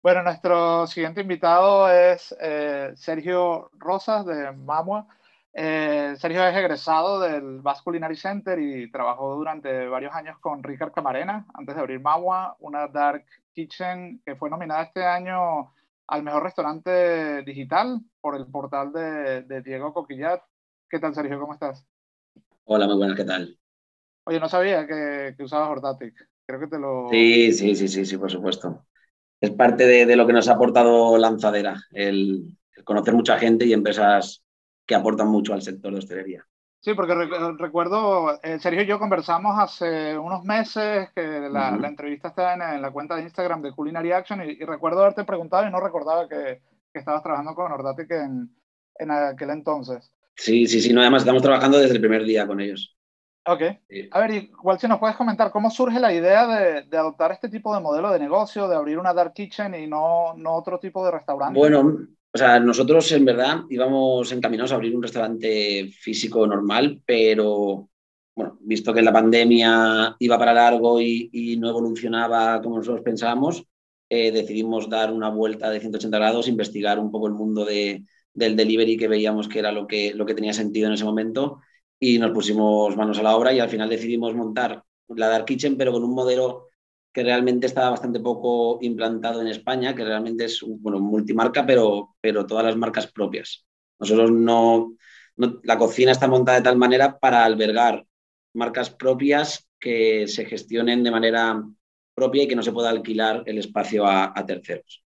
Bueno, nuestro siguiente invitado es eh, Sergio Rosas de Mamua. Eh, Sergio es egresado del Basque Culinary Center y trabajó durante varios años con Ricard Camarena antes de abrir Mamua, una dark kitchen que fue nominada este año al mejor restaurante digital por el portal de, Diego Coquillat. ¿Qué tal, Sergio? ¿Cómo estás? Hola, muy buenas, ¿qué tal? Oye, no sabía que, que usabas Hortatic. Creo que te lo... Sí, sí, sí, sí, sí, por supuesto. Es parte de, lo que nos ha aportado Lanzadera, el, conocer mucha gente y empresas que aportan mucho al sector de hostelería. Sí, porque recuerdo, eh, Sergio y yo conversamos hace unos meses que la, entrevista está en, la cuenta de Instagram de Culinary Action y, recuerdo haberte preguntado y no recordaba que, que estabas trabajando con Ordatic en, en aquel entonces. Sí, sí, sí, no, además estamos trabajando desde el primer día con ellos. Ok. A ver, igual si nos puedes comentar cómo surge la idea de, de, adoptar este tipo de modelo de negocio, de abrir una dark kitchen y no, no otro tipo de restaurante. Bueno, o sea, nosotros en verdad íbamos encaminados a abrir un restaurante físico normal, pero bueno, visto que la pandemia iba para largo y, no evolucionaba como nosotros pensábamos, eh, decidimos dar una vuelta de 180 grados, investigar un poco el mundo de, del delivery que veíamos que era lo que, lo que tenía sentido en ese momento y nos pusimos manos a la obra y al final decidimos montar la Dark Kitchen, pero con un modelo que realmente estaba bastante poco implantado en España, que realmente es bueno, multimarca, pero, pero todas las marcas propias. Nosotros no, la cocina está montada de tal manera para albergar marcas propias que se gestionen de manera propia y que no se pueda alquilar el espacio a, terceros.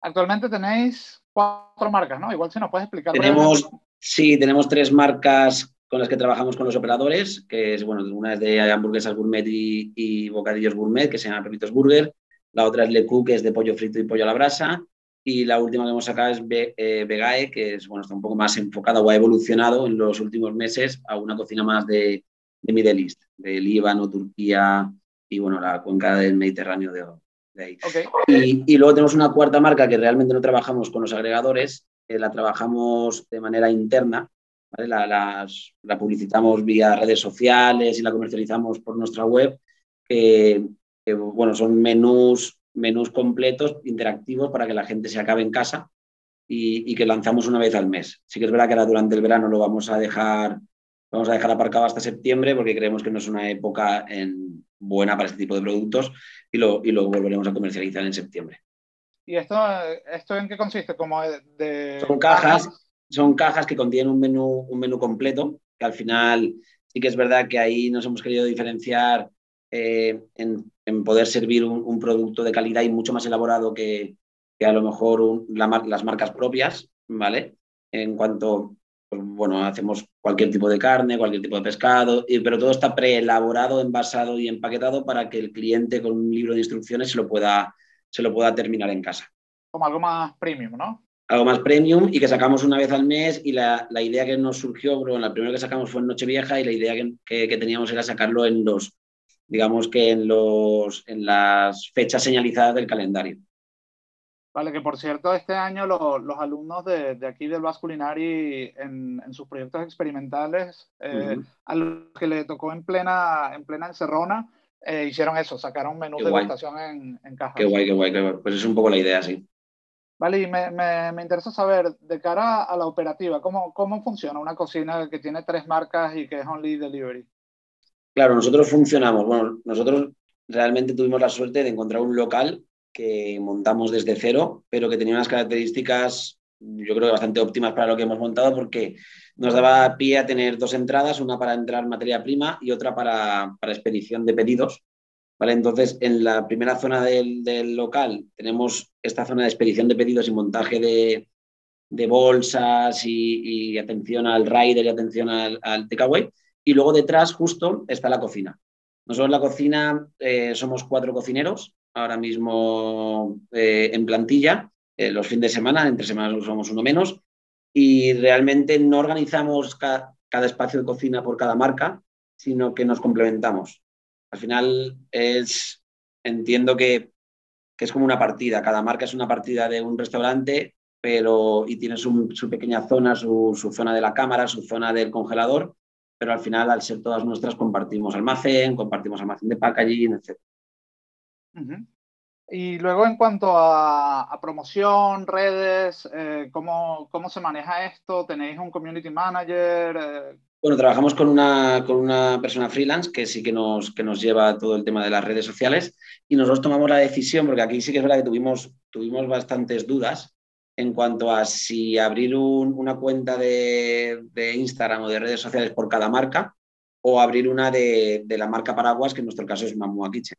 Actualmente tenéis cuatro marcas, ¿no? Igual si nos puedes explicar. Tenemos, sí, tenemos tres marcas con las que trabajamos con los operadores, que es, bueno, una es de hamburguesas gourmet y, bocadillos gourmet, que se llama Pepitos Burger, la otra es Le que es de pollo frito y pollo a la brasa, y la última que hemos sacado es eh, Vegae, que es, bueno, está un poco más enfocada o ha evolucionado en los últimos meses a una cocina más de, de Middle East, de Líbano, Turquía y, bueno, la cuenca del Mediterráneo de, ahí. Y, y, luego tenemos una cuarta marca que realmente no trabajamos con los agregadores, la trabajamos de manera interna, la, publicitamos vía redes sociales y la comercializamos por nuestra web, que, bueno, son menús, menús completos, interactivos, para que la gente se acabe en casa y, que lanzamos una vez al mes. Sí que es verdad que ahora durante el verano lo vamos a dejar, vamos a dejar aparcado hasta septiembre porque creemos que no es una época en, buena para este tipo de productos y lo, y lo volveremos a comercializar en septiembre. ¿Y esto, esto en qué consiste? Como de... Son cajas son cajas que contienen un menú, un menú completo, que al final sí que es verdad que ahí nos hemos querido diferenciar eh, en, poder servir un, producto de calidad y mucho más elaborado que, a lo mejor las marcas propias, ¿vale? En cuanto, pues, bueno, hacemos cualquier tipo de carne, cualquier tipo de pescado, pero todo está preelaborado, envasado y empaquetado para que el cliente con un libro de instrucciones se lo pueda, se lo pueda terminar en casa. Como algo más premium, ¿no? Algo más premium y que sacamos una vez al mes y la, la idea que nos surgió, bueno, la primera que sacamos fue en Nochevieja y la idea que, que, teníamos era sacarlo en los, digamos que en, los, en las fechas señalizadas del calendario. Vale, que por cierto, este año los alumnos de, de, aquí del Vasculinari en, en, sus proyectos experimentales, eh, a los que le tocó en plena, en plena encerrona, eh, hicieron eso, sacaron menús de votación en, en cajas. Qué guay, qué guay, qué guay. Pues es un poco la idea, sí. Vale, y me, me, interesa saber, de cara a la operativa, ¿cómo, ¿cómo funciona una cocina que tiene tres marcas y que es only delivery? Claro, nosotros funcionamos. Bueno, nosotros realmente tuvimos la suerte de encontrar un local que montamos desde cero, pero que tenía unas características, yo creo que bastante óptimas para lo que hemos montado, porque nos daba pie a tener dos entradas, una para entrar materia prima y otra para, para expedición de pedidos. Entonces, en la primera zona del, local tenemos esta zona de expedición de pedidos y montaje de, bolsas y, atención al rider y atención al, al takeaway. Y luego detrás, justo, está la cocina. Nosotros en la cocina eh, somos cuatro cocineros, ahora mismo eh, en plantilla, eh, los fines de semana, entre semanas somos uno menos, y realmente no organizamos cada espacio de cocina por cada marca, sino que nos complementamos. Al final es, entiendo que, es como una partida, cada marca es una partida de un restaurante, pero y tiene su, pequeña zona, su, zona de la cámara, su zona del congelador, pero al final, al ser todas nuestras, compartimos almacén, compartimos almacén de packaging, etc. Y luego en cuanto a, promoción, redes, eh, ¿cómo, ¿cómo, se maneja esto? ¿Tenéis un community manager? Eh, bueno, trabajamos con una, con una persona freelance que sí que nos, que nos lleva todo el tema de las redes sociales y nosotros tomamos la decisión, porque aquí sí que es verdad que tuvimos, tuvimos bastantes dudas en cuanto a si abrir una cuenta de, de, Instagram o de redes sociales por cada marca o abrir una de, de, la marca Paraguas, que en nuestro caso es Mamua Kitchen.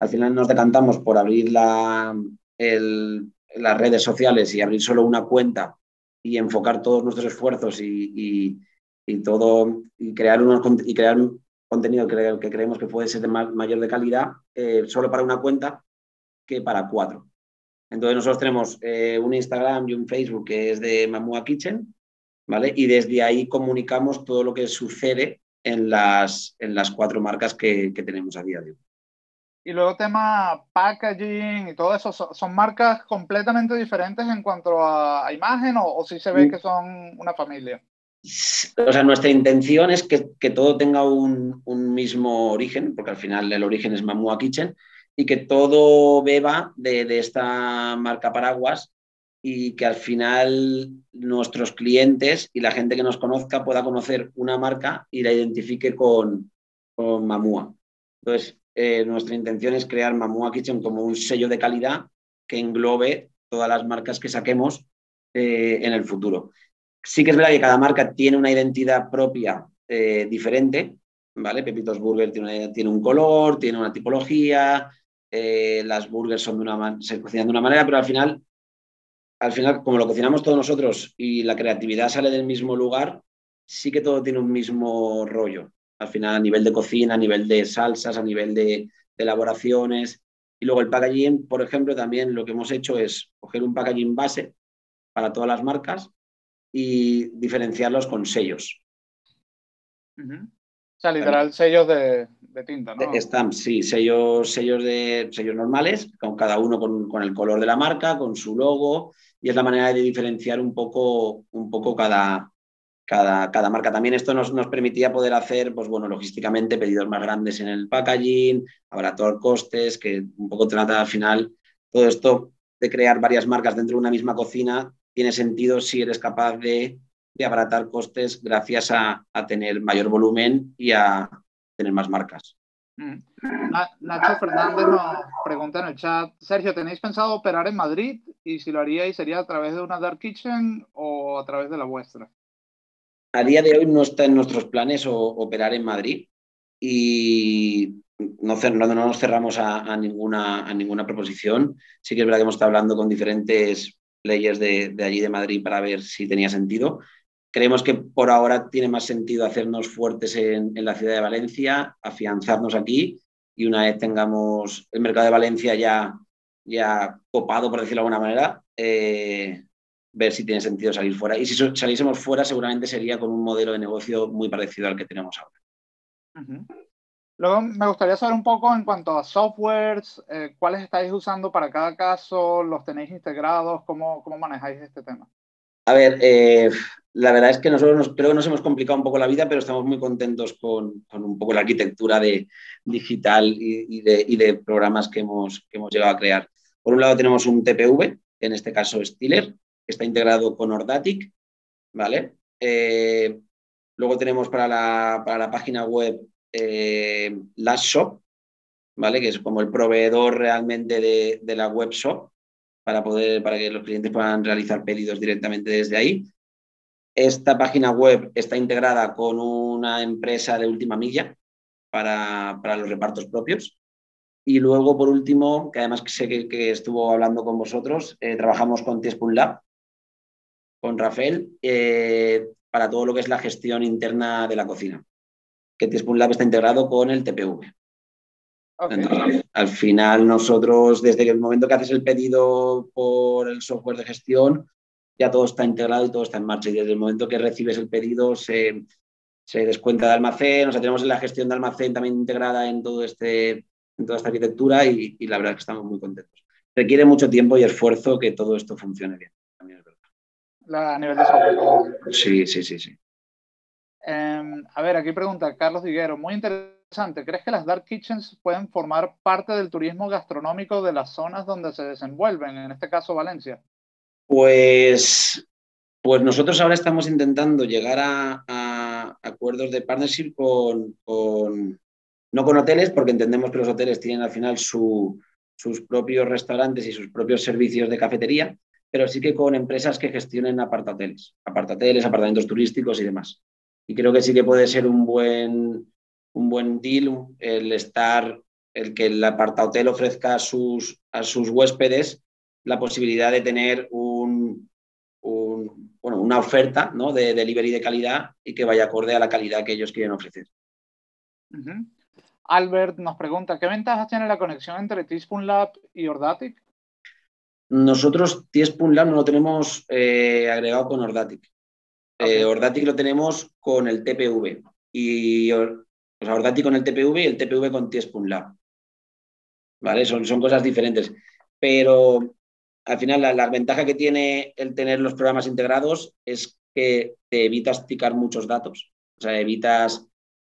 Al final nos decantamos por abrir la, el, las redes sociales y abrir solo una cuenta y enfocar todos nuestros esfuerzos y y todo y crear, unos, y crear un contenido que, que, creemos que puede ser de mayor de calidad eh, solo para una cuenta que para cuatro. Entonces nosotros tenemos eh, un Instagram y un Facebook que es de Mamua Kitchen, ¿vale? Y desde ahí comunicamos todo lo que sucede en las, en las cuatro marcas que, que tenemos a día de hoy. Y luego tema packaging y todo eso, ¿son, marcas completamente diferentes en cuanto a, imagen o, o si se ve mm. que son una familia? O sea, nuestra intención es que, todo tenga un, mismo origen, porque al final el origen es Mamua Kitchen, y que todo beba de, esta marca Paraguas y que al final nuestros clientes y la gente que nos conozca pueda conocer una marca y la identifique con, con Mamua. Entonces, eh, nuestra intención es crear Mamua Kitchen como un sello de calidad que englobe todas las marcas que saquemos eh, en el futuro. Sí que es verdad que cada marca tiene una identidad propia eh, diferente, ¿vale? Pepitos Burger tiene, tiene, un color, tiene una tipología, eh, las burgers son de una, se cocinan de una manera, pero al final, al final, como lo cocinamos todos nosotros y la creatividad sale del mismo lugar, sí que todo tiene un mismo rollo. Al final, a nivel de cocina, a nivel de salsas, a nivel de, de elaboraciones. Y luego el packaging, por ejemplo, también lo que hemos hecho es coger un packaging base para todas las marcas y diferenciarlos con sellos. O sea, literal, sellos de, tinta, ¿no? Stamps, sí, sellos, sellos, de, sellos normales, con cada uno con, el color de la marca, con su logo, y es la manera de diferenciar un poco, un poco cada, cada, cada, marca. También esto nos, nos, permitía poder hacer, pues bueno, logísticamente pedidos más grandes en el packaging, abaratar costes, que un poco trata al final todo esto de crear varias marcas dentro de una misma cocina tiene sentido si eres capaz de, abaratar costes gracias a, tener mayor volumen y a tener más marcas. Mm. Nacho Fernández nos pregunta en el chat, Sergio, ¿tenéis pensado operar en Madrid? Y si lo haríais, ¿sería a través de una Dark Kitchen o a través de la vuestra? A día de hoy no está en nuestros planes operar en Madrid y no, no, nos cerramos a, ninguna, a ninguna proposición. Sí que es verdad que hemos estado hablando con diferentes players de, allí de Madrid para ver si tenía sentido. Creemos que por ahora tiene más sentido hacernos fuertes en, la ciudad de Valencia, afianzarnos aquí y una vez tengamos el mercado de Valencia ya, ya copado, por decirlo de alguna manera, eh, ver si tiene sentido salir fuera. Y si saliésemos fuera, seguramente sería con un modelo de negocio muy parecido al que tenemos ahora. Luego me gustaría saber un poco en cuanto a softwares, eh, cuáles estáis usando para cada caso, los tenéis integrados, cómo, cómo manejáis este tema. A ver, eh, la verdad es que nosotros creo que nos hemos complicado un poco la vida, pero estamos muy contentos con, con un poco la arquitectura de digital y, de, y, de, programas que hemos, que hemos llegado a crear. Por un lado tenemos un TPV, en este caso Stiller, que está integrado con Ordatic, ¿vale? Eh, luego tenemos para la, para la página web eh, Last Shop, ¿vale? que es como el proveedor realmente de, la web shop para, poder, para que los clientes puedan realizar pedidos directamente desde ahí. Esta página web está integrada con una empresa de última milla para, los repartos propios. Y luego, por último, que además sé que, estuvo hablando con vosotros, eh, trabajamos con Tiespun Lab, con Rafael, eh, para todo lo que es la gestión interna de la cocina que Tiespun Lab está integrado con el TPV. al final nosotros, desde el momento que haces el pedido por el software de gestión, ya todo está integrado y todo está en marcha. Y desde el momento que recibes el pedido se, descuenta de almacén, o sea, tenemos la gestión de almacén también integrada en, todo este, en toda esta arquitectura y, la verdad es que estamos muy contentos. Requiere mucho tiempo y esfuerzo que todo esto funcione bien. También es verdad. a nivel de software. Sí, sí, sí, sí. Em, a ver, aquí pregunta Carlos Diguero, muy interesante. ¿Crees que las dark kitchens pueden formar parte del turismo gastronómico de las zonas donde se desenvuelven, en este caso Valencia? Pues, pues nosotros ahora estamos intentando llegar a, acuerdos de partnership con, no con hoteles, porque entendemos que los hoteles tienen al final sus propios restaurantes y sus propios servicios de cafetería, pero sí que con empresas que gestionen apartateles, apartateles, apartamentos turísticos y demás. Y creo que sí que puede ser un buen, un buen deal el estar, el que el apartahotel ofrezca a sus, a sus huéspedes la posibilidad de tener un, bueno, una oferta ¿no? de delivery de calidad y que vaya acorde a la calidad que ellos quieren ofrecer. Albert nos pregunta, ¿qué ventajas tiene la conexión entre Teaspoon Lab y Ordatic? Nosotros Teaspoon Lab no lo tenemos eh, agregado con Ordatic. Eh, Ordatic lo tenemos con el TPV. Y, o sea, Ordatic con el TPV y el TPV con Tiespun Lab. ¿Vale? Son, son cosas diferentes. Pero al final la, ventaja que tiene el tener los programas integrados es que te evitas picar muchos datos. O sea, evitas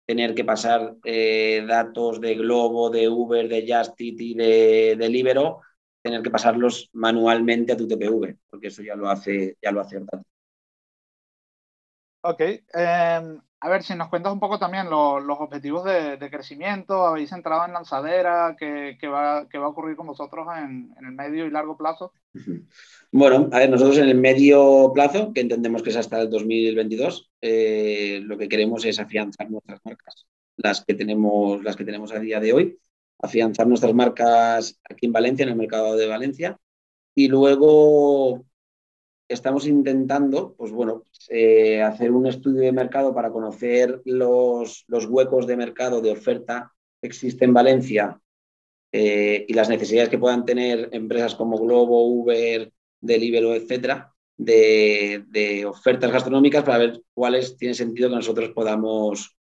tener que pasar eh, datos de Globo, de Uber, de Justit y de, de Libero, tener que pasarlos manualmente a tu TPV, porque eso ya lo hace, ya lo hace Ordatic. Ok. Em, a ver, si nos cuentas un poco también los objetivos de, crecimiento, habéis entrado en lanzadera, ¿qué, va, a ocurrir con vosotros en, el medio y largo plazo? Bueno, a ver, nosotros en el medio plazo, que entendemos que es hasta el 2022, eh, lo que queremos es afianzar nuestras marcas, las que, tenemos, las que tenemos a día de hoy, afianzar nuestras marcas aquí en Valencia, en el mercado de Valencia, y luego estamos intentando, pues bueno, eh, hacer un estudio de mercado para conocer los, huecos de mercado de oferta que existen en Valencia eh, y las necesidades que puedan tener empresas como Globo, Uber, Deliveroo, etcétera, de, ofertas gastronómicas para ver cuáles tiene sentido que nosotros podamos,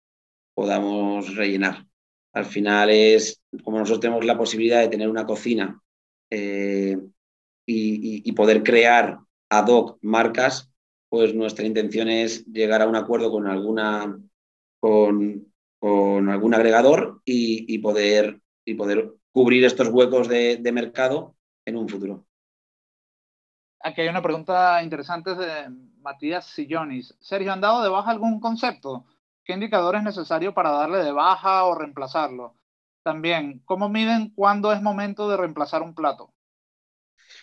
podamos rellenar. Al final es, como nosotros tenemos la posibilidad de tener una cocina eh, y poder crear ad hoc marcas, pues nuestra intención es llegar a un acuerdo con alguna con, algún agregador y, poder, y poder cubrir estos huecos de, mercado en un futuro. Aquí hay una pregunta interesante de Matías Sillonis. Sergio, ¿han dado de baja algún concepto? ¿Qué indicador es necesario para darle de baja o reemplazarlo? También, ¿cómo miden cuándo es momento de reemplazar un plato?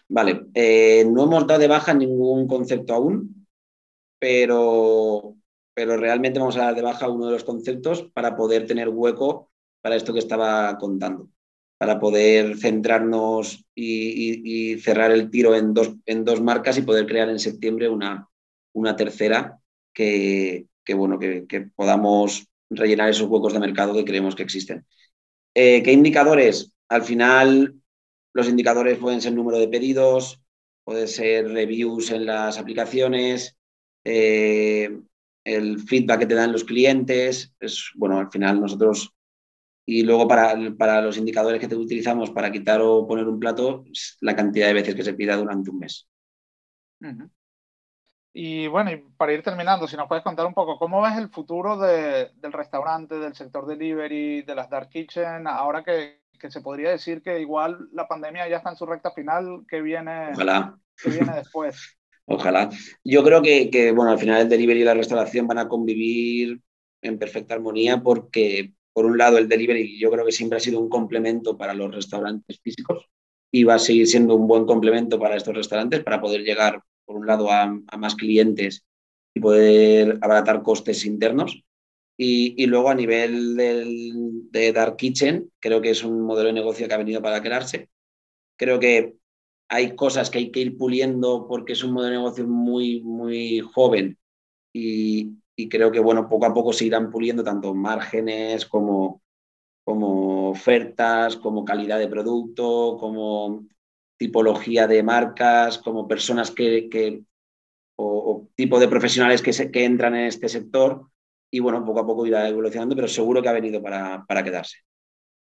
Vale, eh, no hemos dado de baja ningún concepto aún, pero, pero realmente vamos a dar de baja uno de los conceptos para poder tener hueco para esto que estaba contando, para poder centrarnos y, cerrar el tiro en dos, en dos, marcas y poder crear en septiembre una, una tercera que, bueno, que, podamos rellenar esos huecos de mercado que creemos que existen. Eh, ¿Qué indicadores? Al final, los indicadores pueden ser número de pedidos, puede ser reviews en las aplicaciones, eh, el feedback que te dan los clientes. Es, bueno, al final nosotros, y luego para, para los indicadores que te utilizamos para quitar o poner un plato, la cantidad de veces que se pida durante un mes. Y bueno, y para ir terminando, si nos puedes contar un poco, ¿cómo ves el futuro del restaurante, del sector delivery, de las dark kitchen, ahora que, que se podría decir que igual la pandemia ya está en su recta final, que viene, Que viene después. Ojalá. Yo creo que, bueno, al final el delivery y la restauración van a convivir en perfecta armonía porque, por un lado, el delivery yo creo que siempre ha sido un complemento para los restaurantes físicos y va a seguir siendo un buen complemento para estos restaurantes para poder llegar, por un lado, a, a más clientes y poder abaratar costes internos. Y, luego a nivel de Dark Kitchen, creo que es un modelo de negocio que ha venido para quedarse. Creo que hay cosas que hay que ir puliendo porque es un modelo de negocio muy, muy joven y, creo que bueno, poco a poco se irán puliendo tanto márgenes como, como ofertas, como calidad de producto, como tipología de marcas, como personas que, o, tipo de profesionales que, se, que entran en este sector y bueno, poco a poco irá evolucionando, pero seguro que ha venido para, quedarse.